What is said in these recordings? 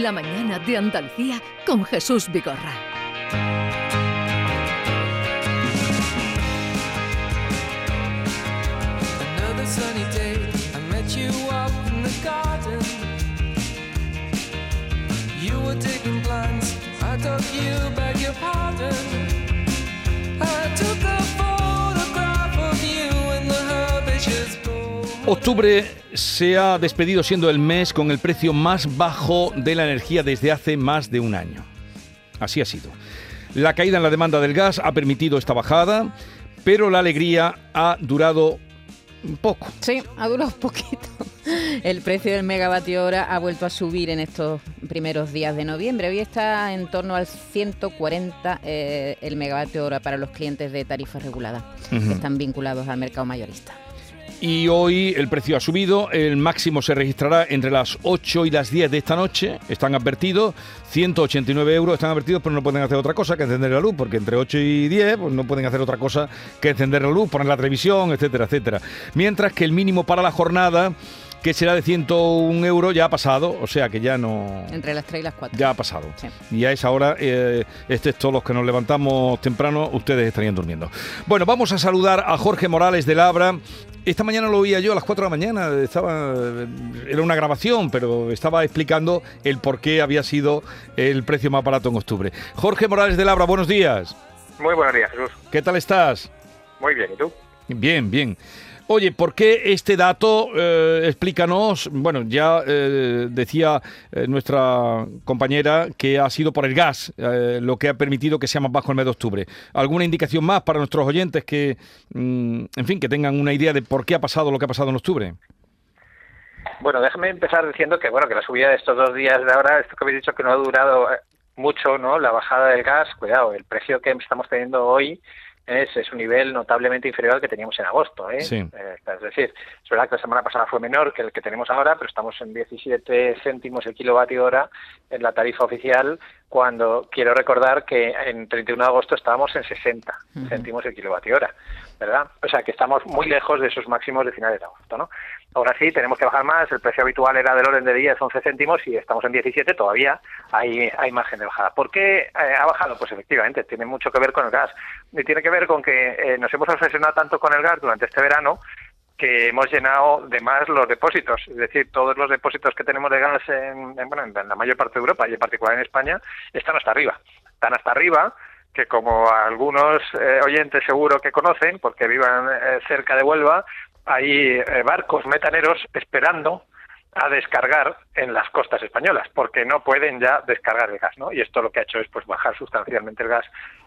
La mañana de Andalucía con Jesús Vigorra. Another sunny day, I met you out in the garden. You were taking plans, I took you back your pardon. I took a photograph of you in the herbaceous bowl. Octubre se ha despedido siendo el mes con el precio más bajo de la energía desde hace más de un año. Así ha sido. La caída en la demanda del gas ha permitido esta bajada, pero la alegría ha durado poco. Sí, ha durado poquito. El precio del megavatio hora ha vuelto a subir en estos primeros días de noviembre. Hoy está en torno al 140 eh, el megavatio hora para los clientes de tarifas reguladas que están vinculados al mercado mayorista. Y hoy el precio ha subido, el máximo se registrará entre las 8 y las 10 de esta noche, están advertidos, 189 euros están advertidos, pero no pueden hacer otra cosa que encender la luz, porque entre 8 y 10 pues no pueden hacer otra cosa que encender la luz, poner la televisión, etcétera, etcétera. Mientras que el mínimo para la jornada, que será de 101 euros, ya ha pasado, o sea que ya no... Entre las 3 y las 4. Ya ha pasado. Sí. Y a esa hora, eh, este todos los que nos levantamos temprano, ustedes estarían durmiendo. Bueno, vamos a saludar a Jorge Morales de Labra. Esta mañana lo oía yo a las 4 de la mañana, estaba, era una grabación, pero estaba explicando el por qué había sido el precio más barato en octubre. Jorge Morales de Labra, buenos días. Muy buenos días, Jesús. ¿Qué tal estás? Muy bien, ¿y tú? Bien, bien. Oye, ¿por qué este dato? Eh, explícanos. Bueno, ya eh, decía eh, nuestra compañera que ha sido por el gas eh, lo que ha permitido que sea más bajo el mes de octubre. ¿Alguna indicación más para nuestros oyentes que, mm, en fin, que tengan una idea de por qué ha pasado lo que ha pasado en octubre? Bueno, déjame empezar diciendo que bueno que la subida de estos dos días de ahora, esto que habéis dicho que no ha durado eh, mucho, ¿no? La bajada del gas, cuidado, el precio que estamos teniendo hoy es, es un nivel notablemente inferior al que teníamos en agosto, ¿eh? Sí. Eh, es decir, es verdad que la semana pasada fue menor que el que tenemos ahora, pero estamos en 17 céntimos el kilovatio hora en la tarifa oficial, cuando quiero recordar que en 31 de agosto estábamos en 60 céntimos el kilovatio hora, ¿verdad? O sea que estamos muy lejos de esos máximos de finales de agosto, ¿no? Ahora sí, tenemos que bajar más, el precio habitual era del orden de 10, 11 céntimos y estamos en 17, todavía hay, hay margen de bajada. ¿Por qué eh, ha bajado? Pues efectivamente, tiene mucho que ver con el gas. Y tiene que ver con que eh, nos hemos obsesionado tanto con el gas durante este verano que hemos llenado de más los depósitos, es decir, todos los depósitos que tenemos de gas en, en, bueno, en la mayor parte de Europa y en particular en España están hasta arriba. Están hasta arriba que como algunos eh, oyentes seguro que conocen, porque vivan eh, cerca de Huelva, hay eh, barcos metaneros esperando a descargar en las costas españolas, porque no pueden ya descargar el gas, ¿no? Y esto lo que ha hecho es pues bajar sustancialmente el gas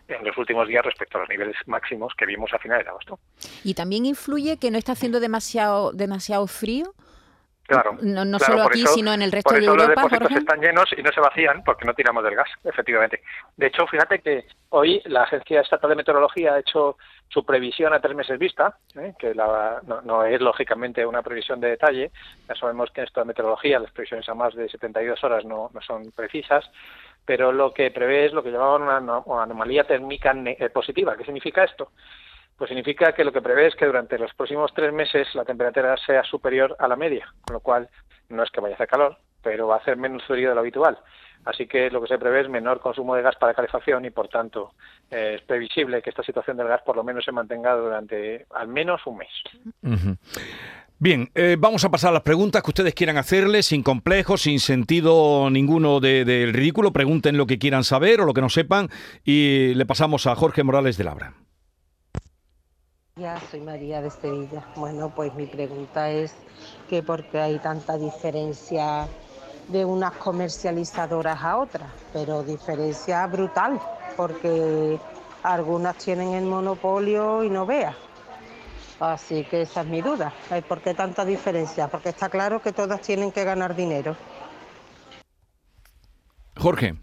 en los últimos días respecto a los niveles máximos que vimos a finales de agosto. Y también influye que no está haciendo demasiado, demasiado frío. Claro. No, no claro, solo aquí, eso- sino en el resto por de eso Europa, los depósitos Jorge. están llenos y no se vacían porque no tiramos del gas, efectivamente. De hecho, fíjate que hoy la Agencia Estatal de Meteorología ha hecho su previsión a tres meses vista, ¿eh? que la- no, no es lógicamente una previsión de detalle. Ya sabemos que en esto de meteorología las previsiones a más de 72 horas no, no son precisas, pero lo que prevé es lo que llamaban una ano- una anomalía térmica eh, positiva. ¿Qué significa esto? Pues significa que lo que prevé es que durante los próximos tres meses la temperatura sea superior a la media, con lo cual no es que vaya a hacer calor, pero va a hacer menos frío de lo habitual. Así que lo que se prevé es menor consumo de gas para calefacción y, por tanto, eh, es previsible que esta situación del gas por lo menos se mantenga durante al menos un mes. Ujú. Bien, eh, vamos a pasar a las preguntas que ustedes quieran hacerle, sin complejos, sin sentido ninguno de- del ridículo. Pregunten lo que quieran saber o lo que no sepan y le pasamos a Jorge Morales de Labra. Ya, soy María de Sevilla. Bueno, pues mi pregunta es que por qué hay tanta diferencia de unas comercializadoras a otras, pero diferencia brutal, porque algunas tienen el monopolio y no veas. Así que esa es mi duda. ¿Ay, ¿Por qué tanta diferencia? Porque está claro que todas tienen que ganar dinero. Jorge.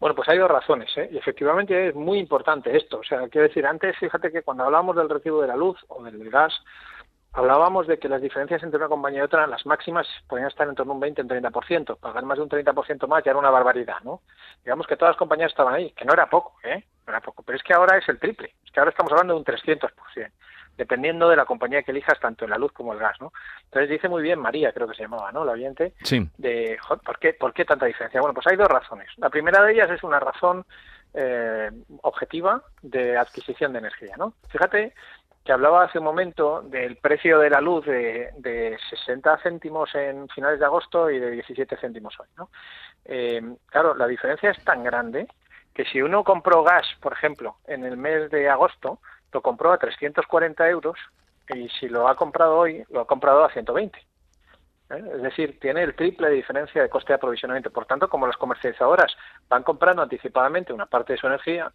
Bueno, pues hay dos razones, ¿eh? y efectivamente es muy importante esto. O sea, quiero decir, antes, fíjate que cuando hablábamos del recibo de la luz o del gas, hablábamos de que las diferencias entre una compañía y otra, las máximas, podían estar en torno a un 20, un 30%. Pagar más de un 30% más ya era una barbaridad, ¿no? Digamos que todas las compañías estaban ahí, que no era poco, ¿eh? No era poco. Pero es que ahora es el triple. Es que ahora estamos hablando de un 300%. Dependiendo de la compañía que elijas, tanto en la luz como el gas, ¿no? Entonces dice muy bien María, creo que se llamaba, ¿no? La oyente, Sí. de "Jo, ¿por qué, ¿por qué tanta diferencia? Bueno, pues hay dos razones. La primera de ellas es una razón eh, objetiva de adquisición de energía, ¿no? Fíjate que hablaba hace un momento del precio de la luz de, de 60 céntimos en finales de agosto y de 17 céntimos hoy, ¿no? Eh, claro, la diferencia es tan grande que si uno compró gas, por ejemplo, en el mes de agosto, lo compró a 340 euros y si lo ha comprado hoy, lo ha comprado a 120. ¿eh? Es decir, tiene el triple de diferencia de coste de aprovisionamiento. Por tanto, como las comercializadoras van comprando anticipadamente una parte de su energía,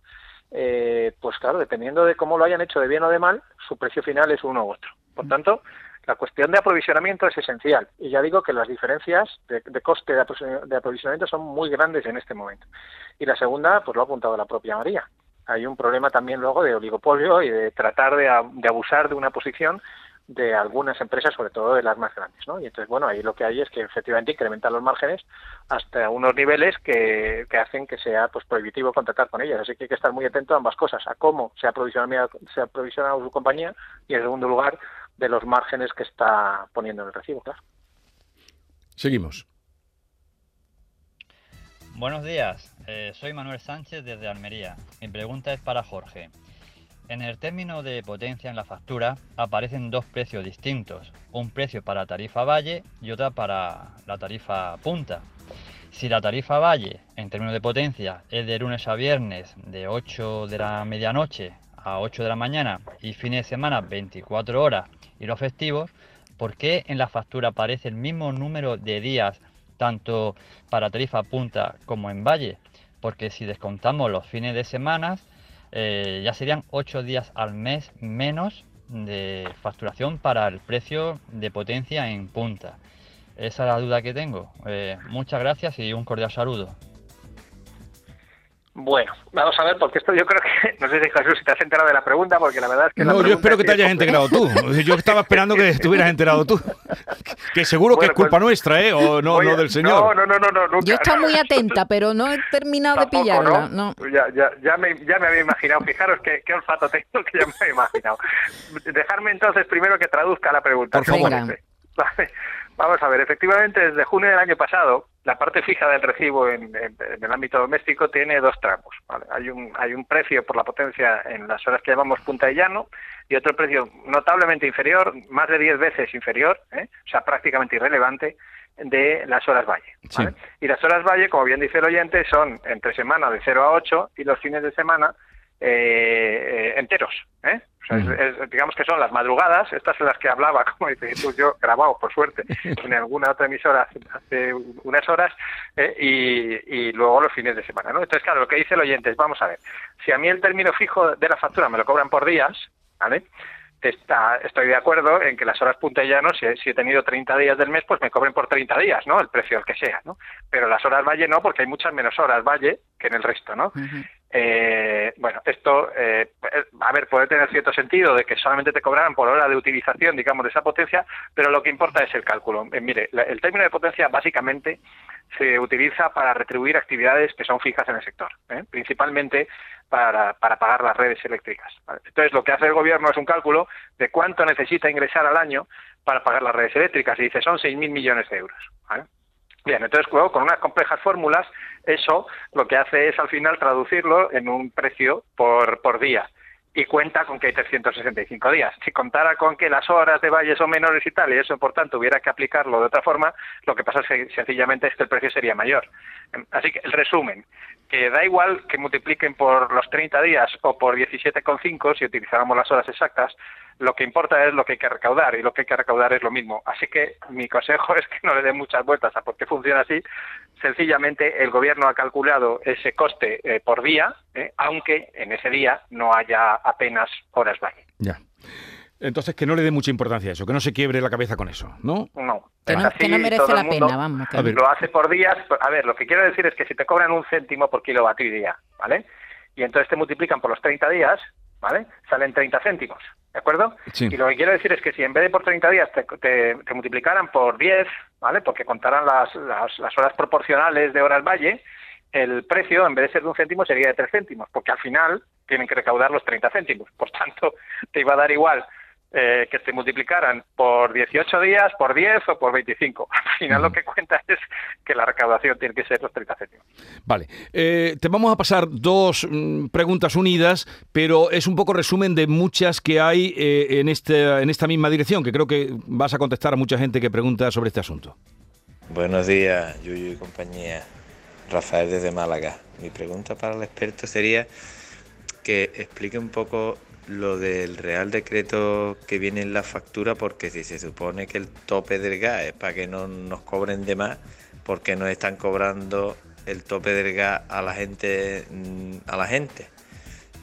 eh, pues claro, dependiendo de cómo lo hayan hecho de bien o de mal, su precio final es uno u otro. Por tanto, la cuestión de aprovisionamiento es esencial. Y ya digo que las diferencias de, de coste de aprovisionamiento son muy grandes en este momento. Y la segunda, pues lo ha apuntado la propia María. Hay un problema también luego de oligopolio y de tratar de, abusar de una posición de algunas empresas, sobre todo de las más grandes, ¿no? Y entonces, bueno, ahí lo que hay es que efectivamente incrementan los márgenes hasta unos niveles que, que hacen que sea pues prohibitivo contratar con ellas. Así que hay que estar muy atento a ambas cosas, a cómo se ha aprovisionado, se ha aprovisionado su compañía y, en segundo lugar, de los márgenes que está poniendo en el recibo, claro. Seguimos. Buenos días, eh, soy Manuel Sánchez desde Almería. Mi pregunta es para Jorge. En el término de potencia en la factura aparecen dos precios distintos, un precio para tarifa valle y otra para la tarifa punta. Si la tarifa valle en términos de potencia es de lunes a viernes de 8 de la medianoche a 8 de la mañana y fines de semana 24 horas y los festivos, ¿por qué en la factura aparece el mismo número de días tanto para tarifa punta como en valle? Porque si descontamos los fines de semana, eh, ya serían 8 días al mes menos de facturación para el precio de potencia en punta. Esa es la duda que tengo. Eh, muchas gracias y un cordial saludo. Bueno, vamos a ver, porque esto yo creo que, no sé si Jesús, si te has enterado de la pregunta, porque la verdad es que... la No, yo pregunta espero que te hayas integrado tú. Yo estaba esperando que estuvieras enterado tú. Que seguro que es pues- culpa nuestra, ¿eh? O no, Oye, no del señor. No, no, no, no, nunca. Yo estaba muy atenta, pero no he terminado de pillarla. No. Ya, ya, ya, me, ya me había imaginado. Fijaros qué, qué olfato tengo que ya me había imaginado. Dejarme entonces primero que traduzca la pregunta. Por ¿qué os favor. Vale. Vamos a ver, efectivamente desde junio del año pasado la parte fija del recibo en, en- en el ámbito doméstico tiene dos tramos. ¿vale? Hay, un, hay un precio por la potencia en las horas que llamamos punta y llano y otro precio notablemente inferior, más de 10 veces inferior, ¿eh? o sea, prácticamente irrelevante, de las horas valle. ¿vale? Sí. Y las horas valle, como bien dice el oyente, son entre semana de 0 a 8 y los fines de semana eh, eh, enteros. ¿eh? O sea, es- Ujú. es- digamos que son las madrugadas, estas son las que hablaba, como dice Jesús, yo grabado, por suerte, en alguna otra emisora hace, hace unas horas, eh, y, y luego los fines de semana. ¿no? Entonces, claro, lo que dice el oyente es, vamos a ver, si a mí el término fijo de la factura me lo cobran por días, ¿vale? Está, estoy de acuerdo en que las horas punta y llano, si, he- si he tenido 30 días del mes, pues me cobren por 30 días, ¿no? El precio el que sea, ¿no? Pero las horas valle no, porque hay muchas menos horas valle que en el resto, ¿no? Eh, bueno, esto, eh, a ver, puede tener cierto sentido de que solamente te cobrarán por hora de utilización, digamos, de esa potencia, pero lo que importa es el cálculo. Eh, mire, la- el término de potencia básicamente se utiliza para retribuir actividades que son fijas en el sector, ¿eh? principalmente para, para pagar las redes eléctricas. Entonces, lo que hace el gobierno es un cálculo de cuánto necesita ingresar al año para pagar las redes eléctricas y dice son 6.000 millones de euros. Bien, entonces luego con unas complejas fórmulas, eso lo que hace es al final traducirlo en un precio por, por día. Y cuenta con que hay 365 días. Si contara con que las horas de valle son menores y tal, y eso por tanto hubiera que aplicarlo de otra forma, lo que pasa es que sencillamente es que el precio sería mayor. Así que el resumen, que da igual que multipliquen por los 30 días o por 17,5 si utilizáramos las horas exactas, lo que importa es lo que hay que recaudar y lo que hay que recaudar es lo mismo. Así que mi consejo es que no le den muchas vueltas a por qué funciona así. Sencillamente el gobierno ha calculado ese coste eh, por día, eh, aunque en ese día no haya apenas horas valle. Ya. Entonces, que no le dé mucha importancia a eso, que no se quiebre la cabeza con eso, ¿no? No. Que no, así, que no merece la pena, vamos. que A ver. Lo hace por días. A ver, lo que quiero decir es que si te cobran un céntimo por kilovatio día, ¿vale? Y entonces te multiplican por los 30 días, ¿vale? Salen 30 céntimos, ¿de acuerdo? Sí. Y lo que quiero decir es que si en vez de por 30 días te, te- te multiplicaran por 10, ¿vale? Porque contarán las, las, las horas proporcionales de horas valle, el precio, en vez de ser de un céntimo, sería de 3 céntimos, porque al final tienen que recaudar los 30 céntimos. Por tanto, te iba a dar igual eh, que te multiplicaran por 18 días, por 10 o por 25. Al final lo que cuenta es que la recaudación tiene que ser los 30 céntimos. Vale. Eh, te vamos a pasar dos mm, preguntas unidas, pero es un poco resumen de muchas que hay eh, en, este, en esta misma dirección, que creo que vas a contestar a mucha gente que pregunta sobre este asunto. Buenos días, Yuyu y compañía. Rafael desde Málaga. Mi pregunta para el experto sería que explique un poco lo del Real Decreto que viene en la factura, porque si se supone que el tope del gas es para que no nos cobren de más, ¿por qué no están cobrando el tope del gas a la gente? mm, A la gente?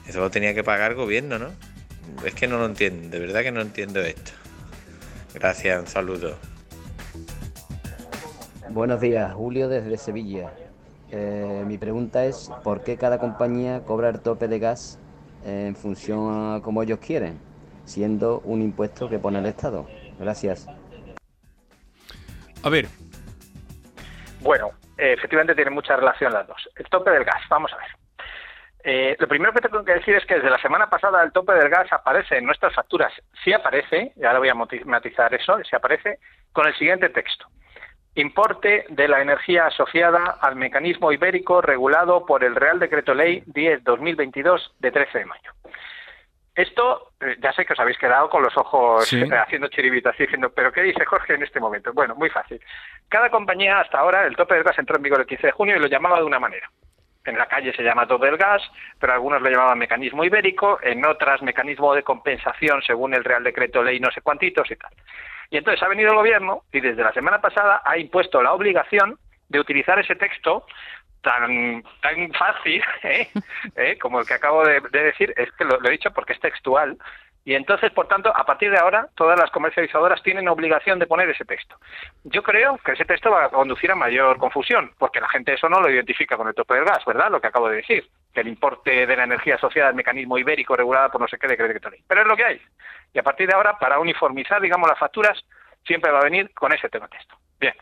Eso lo tenía que pagar el gobierno, ¿no? Es que no lo entiendo, de verdad que no entiendo esto. Gracias, un saludo. Buenos días, Julio desde Sevilla. Eh, mi pregunta es, ¿por qué cada compañía cobra el tope de gas en función a como ellos quieren, siendo un impuesto que pone el Estado? Gracias. A ver, Bueno, efectivamente tienen mucha relación las dos. El tope del gas, vamos a ver. Eh, lo primero que tengo que decir es que desde la semana pasada el tope del gas aparece en nuestras facturas, sí aparece, y ahora voy a matizar eso, sí aparece, con el siguiente texto. Importe de la energía asociada al mecanismo ibérico regulado por el Real Decreto Ley 10-2022 de 13 de mayo. Esto, eh, ya sé que os habéis quedado con los ojos Sí. eh, haciendo chiribitas y diciendo, pero ¿qué dice Jorge en este momento? Bueno, muy fácil. Cada compañía hasta ahora, el tope del gas entró en vigor el 15 de junio y lo llamaba de una manera. En la calle se llama tope del gas, pero algunos lo llamaban mecanismo ibérico, en otras mecanismo de compensación según el Real Decreto Ley no sé cuantitos y tal. Y entonces ha venido el gobierno y desde la semana pasada ha impuesto la obligación de utilizar ese texto tan tan fácil ¿eh? ¿eh? como el que acabo de, de decir, es que lo he dicho porque es textual, y entonces, por tanto, a partir de ahora, todas las comercializadoras tienen obligación de poner ese texto. Yo creo que ese texto va a conducir a mayor confusión, porque la gente eso no lo identifica con el tope del gas, ¿verdad? Lo que acabo de decir, que el importe de la energía asociada al mecanismo ibérico regulada por no sé qué decreto ley. Pero es lo que hay. Y a partir de ahora, para uniformizar, digamos, las facturas, siempre va a venir con ese tema texto. Bien.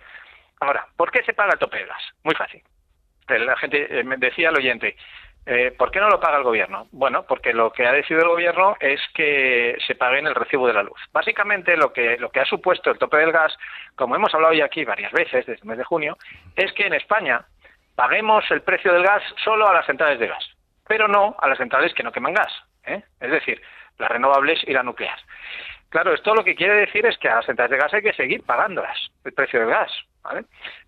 Ahora, ¿por qué se paga el tope del gas? Muy fácil. La gente eh, me decía el oyente, eh, ¿por qué no lo paga el gobierno? Bueno, porque lo que ha decidido el gobierno es que se pague en el recibo de la luz. Básicamente lo que, lo que ha supuesto el tope del gas, como hemos hablado ya aquí varias veces desde el mes de junio, es que en España paguemos el precio del gas solo a las centrales de gas, pero no a las centrales que no queman gas, ¿eh? es decir, las renovables y la nuclear. Claro, esto lo que quiere decir es que a las centrales de gas hay que seguir pagándolas, el precio del gas.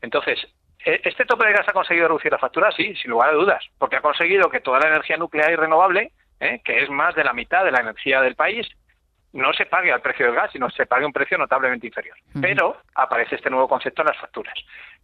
Entonces, ¿e- ¿este tope de gas ha conseguido reducir la factura? Sí, sin lugar a dudas, porque ha conseguido que toda la energía nuclear y renovable, ¿eh? que es más de la mitad de la energía del país, no se pague al precio del gas, sino se pague un precio notablemente inferior. Pero aparece este nuevo concepto en las facturas.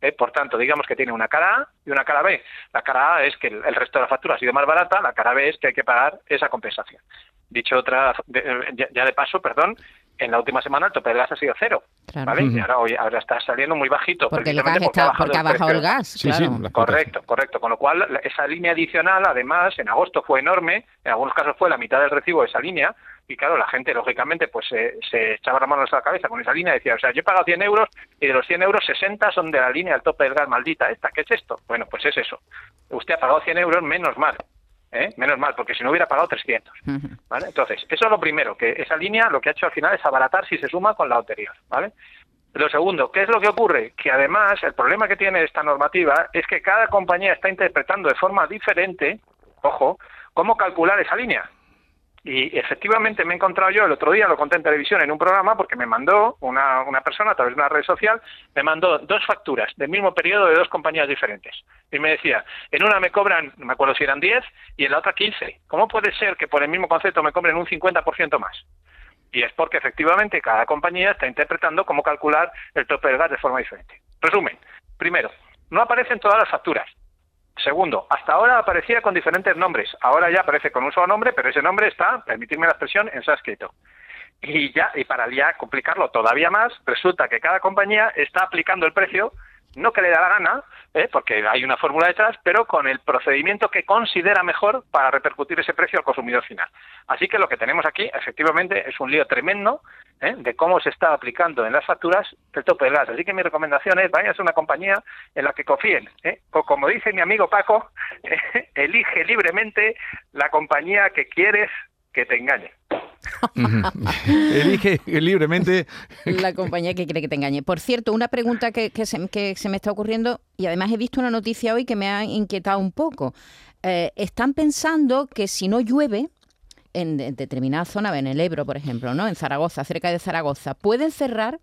¿eh? Por tanto, digamos que tiene una cara A y una cara B. La cara A es que el, resto de la factura ha sido más barata, la cara B es que hay que pagar esa compensación. Dicho otra, de- eh, ya de paso, perdón, en la última semana el tope del gas ha sido cero. Claro. ¿vale? Y ahora, hoy, ahora está saliendo muy bajito. Porque el gas está, porque ha bajado el gas, Sí, claro. sí, Correcto, correcto. Con lo cual, la- esa línea adicional, además, en agosto fue enorme. En algunos casos fue la mitad del recibo de esa línea. Y claro, la gente, lógicamente, pues se, se echaba la mano a la cabeza con esa línea y decía, o sea, yo he pagado 100 euros y de los 100 euros, 60 son de la línea del tope del gas maldita esta. ¿Qué es esto? Bueno, pues es eso. Usted ha pagado 100 euros, menos mal. ¿Eh? Menos mal, porque si no hubiera pagado 300. Ujú. ¿vale? Entonces, eso es lo primero, que esa línea lo que ha hecho al final es abaratar si se suma con la anterior, ¿vale? Lo segundo, ¿qué es lo que ocurre? Que además el problema que tiene esta normativa es que cada compañía está interpretando de forma diferente, ojo, cómo calcular esa línea. Y efectivamente me he encontrado yo el otro día, lo conté en televisión en un programa, porque me mandó una, una persona a través de una red social, me mandó dos facturas del mismo periodo de dos compañías diferentes. Y me decía, en una me cobran, no me acuerdo si eran 10, y en la otra 15. ¿Cómo puede ser que por el mismo concepto me cobren un 50% más? Y es porque efectivamente cada compañía está interpretando cómo calcular el tope del gas de forma diferente. Resumen, primero, no aparecen todas las facturas. Segundo, hasta ahora aparecía con diferentes nombres. Ahora ya aparece con un solo nombre, pero ese nombre está, permitirme la expresión, en sánscrito. Y ya, y para ya complicarlo todavía más, resulta que cada compañía está aplicando el precio, no que le da la gana, ¿eh? porque hay una fórmula detrás, pero con el procedimiento que considera mejor para repercutir ese precio al consumidor final. Así que lo que tenemos aquí, efectivamente, es un lío tremendo ¿eh? de cómo se está aplicando en las facturas el tope del gas. Así que mi recomendación es, vayan a una compañía en la que confíen. ¿eh? O como dice mi amigo Paco, elige libremente la compañía que quieres que te engañe. Elige libremente. La compañía que quiere que te engañe. Por cierto, una pregunta que, se, me está ocurriendo, y además he visto una noticia hoy que me ha inquietado un poco. Eh, están pensando que si no llueve, en de- determinada zona, en el Ebro, por ejemplo, ¿no? En Zaragoza, cerca de Zaragoza, pueden cerrar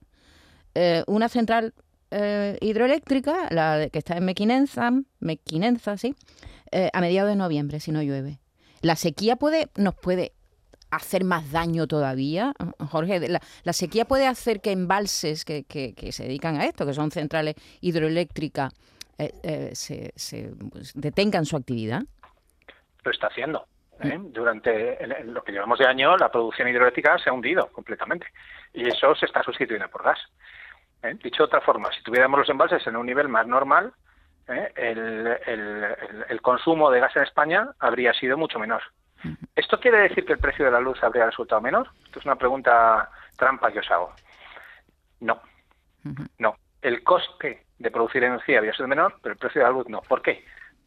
eh, una central eh, hidroeléctrica, la que está en Mequinenza, Mequinenza, sí, a mediados de noviembre, si no llueve. La sequía puede, nos puede hacer más daño todavía, Jorge. La, la sequía puede hacer que embalses que, que- que se dedican a esto, que son centrales hidroeléctricas, eh, eh, se, se, pues, detengan su actividad. Lo está haciendo. ¿eh? Durante el- el- lo que llevamos de año, la producción hidroeléctrica se ha hundido completamente. Y eso se está sustituyendo por gas. ¿eh? Dicho de otra forma, si tuviéramos los embalses en un nivel más normal, ¿eh? el, el- el- el consumo de gas en España habría sido mucho menor. ¿Esto quiere decir que el precio de la luz habría resultado menor? Esto es una pregunta trampa que os hago. No. No. El coste de producir energía habría sido menor, pero el precio de la luz no. ¿Por qué?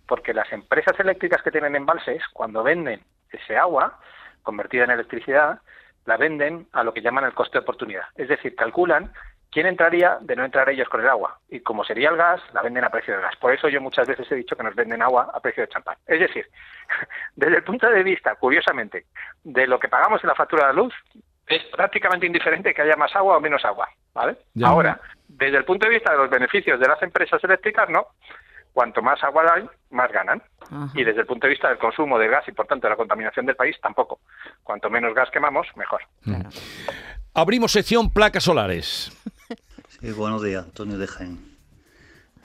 Porque las empresas eléctricas que tienen embalses, cuando venden ese agua convertida en electricidad, la venden a lo que llaman el coste de oportunidad. Es decir, calculan quién entraría de no entrar ellos con el agua. Y como sería el gas, la venden a precio de gas. Por eso yo muchas veces he dicho que nos venden agua a precio de champán. Es decir, desde el punto de vista, curiosamente, de lo que pagamos en la factura de la luz, es prácticamente indiferente que haya más agua o menos agua. ¿vale? Ya. Ahora, desde el punto de vista de los beneficios de las empresas eléctricas, no. Cuanto más agua hay, más ganan. Ajá. Y desde el punto de vista del consumo de gas y, por tanto, de la contaminación del país, tampoco. Cuanto menos gas quemamos, mejor. Abrimos sección placas solares. Sí, buenos días, Antonio de Jaén.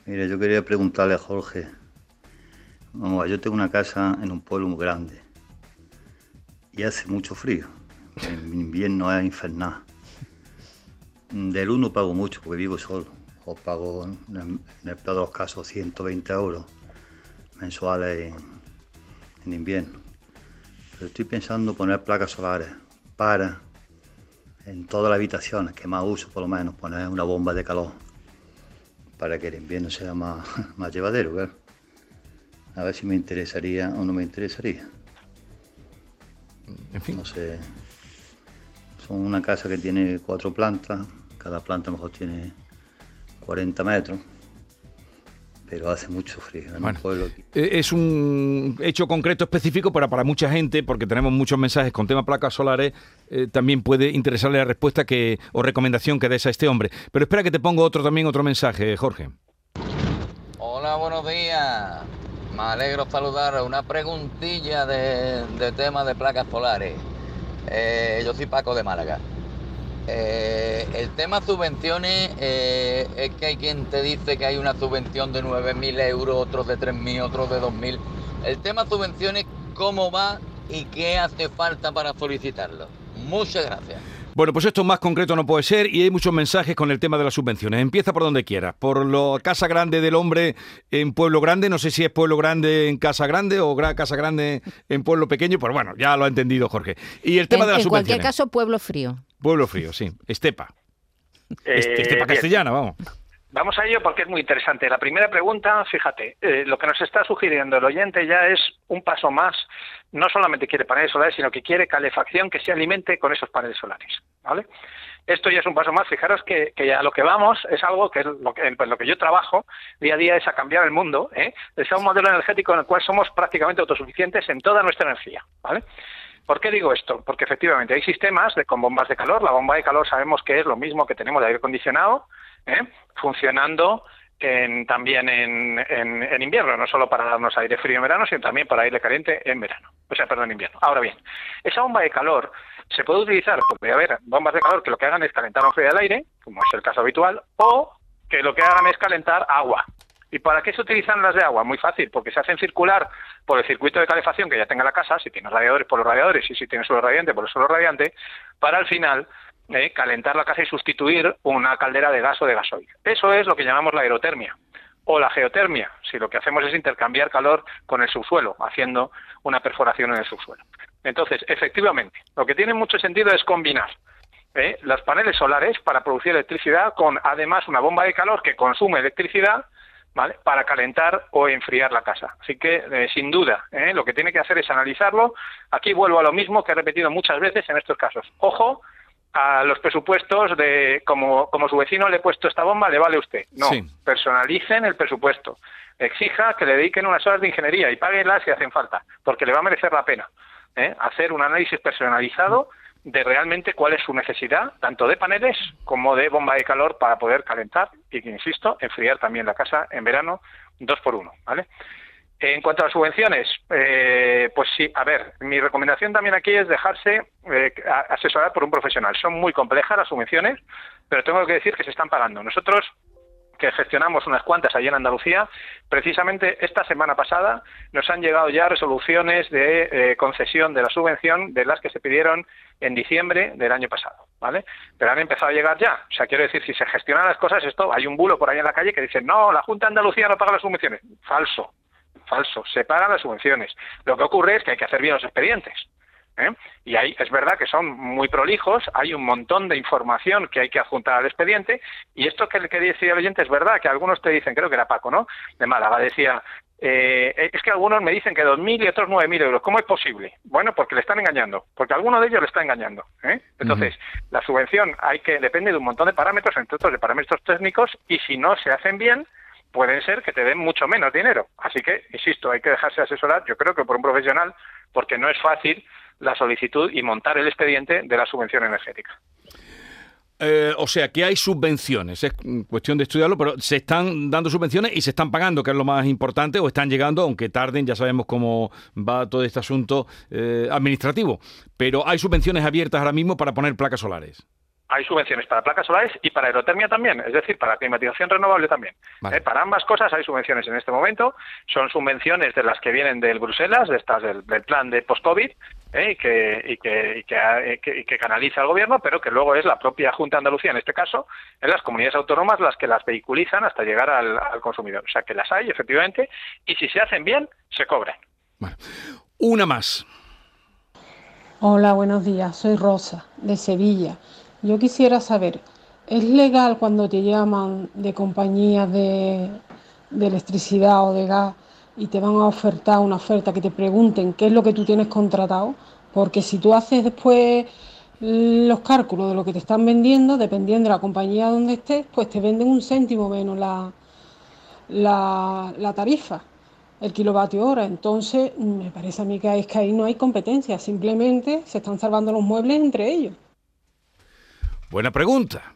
Mire, yo quería preguntarle a Jorge. Vamos, yo tengo una casa en un pueblo muy grande y hace mucho frío. En invierno es infernal. Del uno pago mucho porque vivo solo. O pago, en el- peor los casos, 120 euros mensuales en, en invierno. Pero estoy pensando poner placas solares para en todas las habitaciones que más uso, por lo menos, poner una bomba de calor para que el invierno sea más, más llevadero. claro. A ver si me interesaría o no me interesaría. En fin. No sé. Son una casa que tiene cuatro plantas, cada planta a lo mejor tiene 40 metros, pero hace mucho frío. En Bueno. un pueblo aquí. Eh, Es un hecho concreto específico, pero para mucha gente, porque tenemos muchos mensajes con tema placas solares, eh, también puede interesarle la respuesta que o recomendación que des a este hombre. Pero espera que te pongo otro también, otro mensaje, Jorge. Hola, buenos días. Me alegro saludar. Una preguntilla de, de tema de placas solares. Eh, yo soy Paco de Málaga. Eh, el tema subvenciones eh, es que hay quien te dice que hay una subvención de 9.000 euros, otros de 3.000, otros de 2.000. El tema subvenciones, ¿cómo va y qué hace falta para solicitarlo? Muchas gracias. Bueno, pues esto más concreto no puede ser y hay muchos mensajes con el tema de las subvenciones. Empieza por donde quieras. Por la Casa Grande del Hombre en Pueblo Grande. No sé si es Pueblo Grande en Casa Grande o Casa Grande en Pueblo Pequeño. Pues bueno, ya lo ha entendido Jorge. Y el tema en, de las en cualquier subvenciones. caso, pueblo frío. Pueblo Frío, sí. Estepa. Eh, Este- Estepa bien. castellana, vamos. Vamos a ello porque es muy interesante. La primera pregunta, fíjate, eh, lo que nos está sugiriendo el oyente ya es un paso más. No solamente quiere paneles solares, sino que quiere calefacción que se alimente con esos paneles solares. ¿vale? Esto ya es un paso más. Fijaros que, que ya a lo que vamos es algo que es lo que, en lo que yo trabajo día a día es a cambiar el mundo. ¿eh? Es a un modelo energético en el cual somos prácticamente autosuficientes en toda nuestra energía. ¿vale? ¿Por qué digo esto? Porque efectivamente hay sistemas de, con bombas de calor. La bomba de calor sabemos que es lo mismo que tenemos de aire acondicionado, ¿eh? funcionando en- también en, en- en invierno, no solo para darnos aire frío en verano, sino también para aire caliente en verano. O sea, perdón, en invierno. Ahora bien, esa bomba de calor se puede utilizar, puede haber bombas de calor que lo que hagan es calentar o frío el aire, como es el caso habitual, o que lo que hagan es calentar agua. ¿Y para qué se utilizan las de agua? Muy fácil, porque se hacen circular por el circuito de calefacción que ya tenga la casa, si tiene radiadores por los radiadores y si tiene suelo radiante por el suelo radiante, para al final eh, calentar la casa y sustituir una caldera de gas o de gasoil. Eso es lo que llamamos la aerotermia o la geotermia, si lo que hacemos es intercambiar calor con el subsuelo, haciendo una perforación en el subsuelo. Entonces, efectivamente, lo que tiene mucho sentido es combinar ¿eh? los paneles solares para producir electricidad con además una bomba de calor que consume electricidad ¿vale? Para calentar o enfriar la casa. Así que, eh, sin duda, ¿eh? lo que tiene que hacer es analizarlo. Aquí vuelvo a lo mismo que he repetido muchas veces en estos casos. Ojo a los presupuestos de como, como su vecino le he puesto esta bomba, le vale usted. No, Sí. personalicen el presupuesto. Exija que le dediquen unas horas de ingeniería y páguenlas si hacen falta, porque le va a merecer la pena. ¿Eh? Hacer un análisis personalizado de realmente cuál es su necesidad, tanto de paneles como de bomba de calor para poder calentar y, insisto, enfriar también la casa en verano dos por uno, ¿vale? En cuanto a las subvenciones, eh, pues sí, a ver, mi recomendación también aquí es dejarse eh, asesorar por un profesional. Son muy complejas las subvenciones, pero tengo que decir que se están pagando. Nosotros que gestionamos unas cuantas allí en Andalucía, precisamente esta semana pasada nos han llegado ya resoluciones de eh, concesión de la subvención de las que se pidieron en diciembre del año pasado, ¿vale? Pero han empezado a llegar ya. O sea, quiero decir, si se gestionan las cosas, esto, hay un bulo por ahí en la calle que dice, no, la Junta de Andalucía no paga las subvenciones. Falso, falso, se pagan las subvenciones. Lo que ocurre es que hay que hacer bien los expedientes. ¿Eh? Y ahí es verdad que son muy prolijos, hay un montón de información que hay que adjuntar al expediente, y esto que, que decía el oyente es verdad, que algunos te dicen, creo que era Paco, ¿no? De Málaga, decía, eh, es que algunos me dicen que 2.000 y otros 9.000 euros. ¿Cómo es posible? Bueno, porque le están engañando, porque alguno de ellos le está engañando. ¿eh? Entonces, la subvención hay que depende de un montón de parámetros, entre otros de parámetros técnicos, y si no se hacen bien, pueden ser que te den mucho menos dinero. Así que, insisto, hay que dejarse asesorar, yo creo que por un profesional, porque no es fácil la solicitud y montar el expediente de la subvención energética. Eh, o sea, que hay subvenciones, es cuestión de estudiarlo, pero se están dando subvenciones y se están pagando, que es lo más importante, o están llegando, aunque tarden, ya sabemos cómo va todo este asunto eh, administrativo. Pero hay subvenciones abiertas ahora mismo para poner placas solares. Hay subvenciones para placas solares y para aerotermia también, es decir, para climatización renovable también. Vale. Eh, para ambas cosas hay subvenciones en este momento. Son subvenciones de las que vienen del Bruselas, de estas del, del plan de post-COVID, eh, y, que, y, que, y, que, eh, que- y que canaliza el gobierno, pero que luego es la propia Junta de Andalucía, en este caso, en las comunidades autónomas las que las vehiculizan hasta llegar al, al consumidor. O sea, que las hay, efectivamente, y si se hacen bien, se cobran. Una más. Hola, buenos días. Soy Rosa, de Sevilla. Yo quisiera saber, ¿es legal cuando te llaman de compañías de, electricidad o de gas y te van a ofertar una oferta que te pregunten qué es lo que tú tienes contratado? Porque si tú haces después los cálculos de lo que te están vendiendo, dependiendo de la compañía donde estés, pues te venden un céntimo menos la, la, la tarifa, el kilovatio hora. Entonces, me parece a mí que, es que ahí no hay competencia, simplemente se están salvando los muebles entre ellos. Buena pregunta.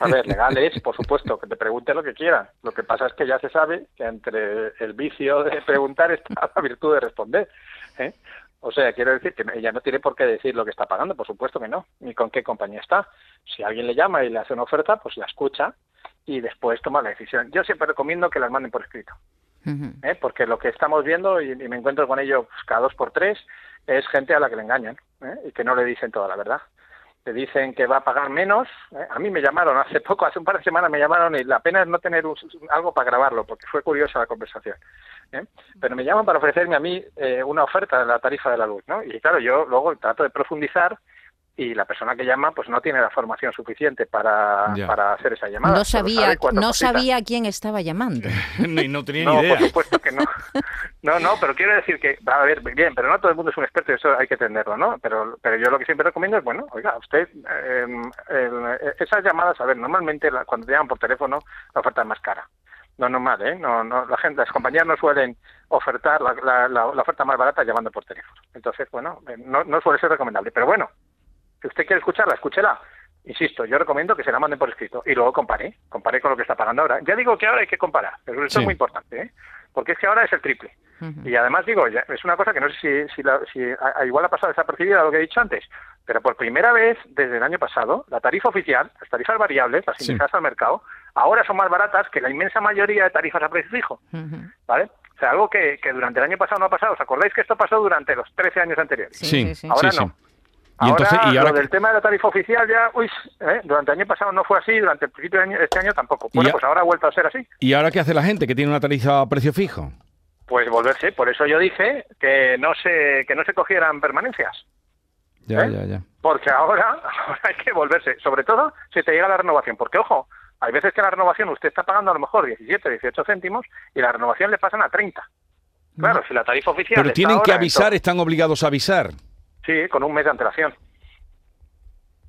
A ver, legal es, por supuesto, que te pregunte lo que quieran. Lo que pasa es que ya se sabe que entre el vicio de preguntar está la virtud de responder. ¿eh? O sea, quiero decir que ella no tiene por qué decir lo que está pagando, por supuesto que no, ni con qué compañía está. Si alguien le llama y le hace una oferta, pues la escucha y después toma la decisión. Yo siempre recomiendo que las manden por escrito. ¿eh? porque lo que estamos viendo, y, y me encuentro con ello pues, cada dos por tres, es gente a la que le engañan ¿eh? y que no le dicen toda la verdad. Le dicen que va a pagar menos. ¿eh? A mí me llamaron hace poco, hace un par de semanas me llamaron y la pena es no tener un- algo para grabarlo, porque fue curiosa la conversación. ¿eh? Pero me llaman para ofrecerme a mí eh, una oferta de la tarifa de la luz, ¿no? Y claro, yo luego trato de profundizar y la persona que llama pues no tiene la formación suficiente para, para hacer esa llamada. No sabía, no cositas. sabía quién estaba llamando. Ni- no tenía No, ni idea. por supuesto que no. No, no, pero quiero decir que, a ver, bien, pero no todo el mundo es un experto y eso hay que entenderlo, ¿no? Pero, pero yo lo que siempre recomiendo es, bueno, oiga, usted, eh, el- esas llamadas, a ver, normalmente la- cuando te llaman por teléfono, la oferta es más cara. No normal, ¿eh? No, no, la gente, las compañías no suelen ofertar la, la, la- la oferta más barata llamando por teléfono. Entonces, bueno, eh, no, no suele ser recomendable. Pero bueno, si usted quiere escucharla, escúchela. Insisto, yo recomiendo que se la manden por escrito y luego compare, compare con lo que está pagando ahora. Ya digo que ahora hay que comparar, pero esto Sí. es muy importante, ¿eh? porque es que ahora es el triple. Y además digo, ya, es una cosa que no sé si, si, la- si a- a- igual ha pasado desapercibida lo que he dicho antes, pero por primera vez desde el año pasado, la tarifa oficial, las tarifas variables, las Sí. al mercado, ahora son más baratas que la inmensa mayoría de tarifas a precio fijo. ¿Vale? O sea, algo que, que durante el año pasado no ha pasado. ¿Os acordáis que esto pasó durante los 13 años anteriores? Sí, sí, sí. Ahora no. Y entonces, ahora, y ahora lo del tema de la tarifa oficial ya, uy, ¿eh? durante el año pasado no fue así, durante el principio de año- este año tampoco. Bueno, pues ahora ha vuelto a ser así. ¿Y ahora qué hace la gente que tiene una tarifa a precio fijo? Pues volverse. Por eso yo dije que no se, que no se cogieran permanencias. Ya, ¿Eh? ya, ya. Porque ahora, ahora hay que volverse. Sobre todo si te llega la renovación. Porque, ojo, Hay veces que la renovación usted está pagando a lo mejor 17, 18 céntimos y la renovación le pasan a 30. Claro, si la tarifa oficial. Pero tienen que ahora avisar, están obligados a avisar. Sí, con un mes de antelación.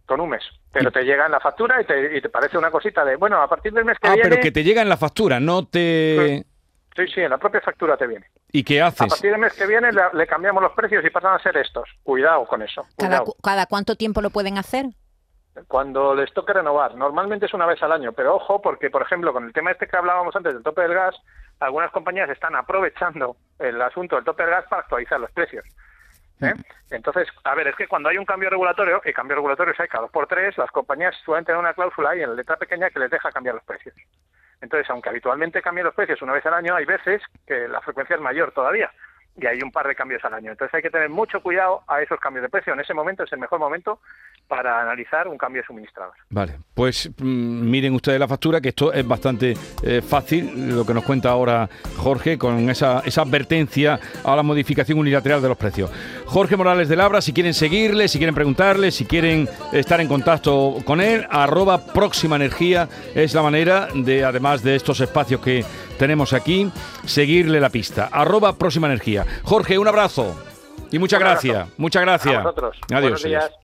Con un mes. Pero te llega en la factura y te, y te parece una cosita de, bueno, a partir del mes que Ah, viene. pero que te llega en la factura, no te... Sí, sí, en la propia factura te viene. ¿Y qué A haces? partir del mes que viene le, le cambiamos los precios y pasan a ser estos. Cuidado con eso. ¿Cada, Cuidado. cu- ¿Cada cuánto tiempo lo pueden hacer? Cuando les toque renovar, normalmente es una vez al año, pero ojo, porque por ejemplo, con el tema este que hablábamos antes del tope del gas, algunas compañías están aprovechando el asunto del tope del gas para actualizar los precios. ¿Eh? Entonces, a ver, es que cuando hay un cambio regulatorio, y cambios regulatorios hay cada dos por tres, las compañías suelen tener una cláusula ahí en la letra pequeña que les deja cambiar los precios. Entonces, aunque habitualmente cambien los precios una vez al año, hay veces que la frecuencia es mayor todavía y hay un par de cambios al año. Entonces hay que tener mucho cuidado a esos cambios de precio. En ese momento es el mejor momento para analizar un cambio de suministrador. Vale, pues mm, miren ustedes la factura, que esto es bastante eh, fácil, lo que nos cuenta ahora Jorge, con esa, esa advertencia a la modificación unilateral de los precios. Jorge Morales de Labra, si quieren seguirle, si quieren preguntarle, si quieren estar en contacto con él, arroba próxima energía es la manera de, además de estos espacios que tenemos aquí, seguirle la pista. Arroba próxima energía. Jorge, un abrazo y muchas gracias. Muchas gracias. A vosotros. Adiós.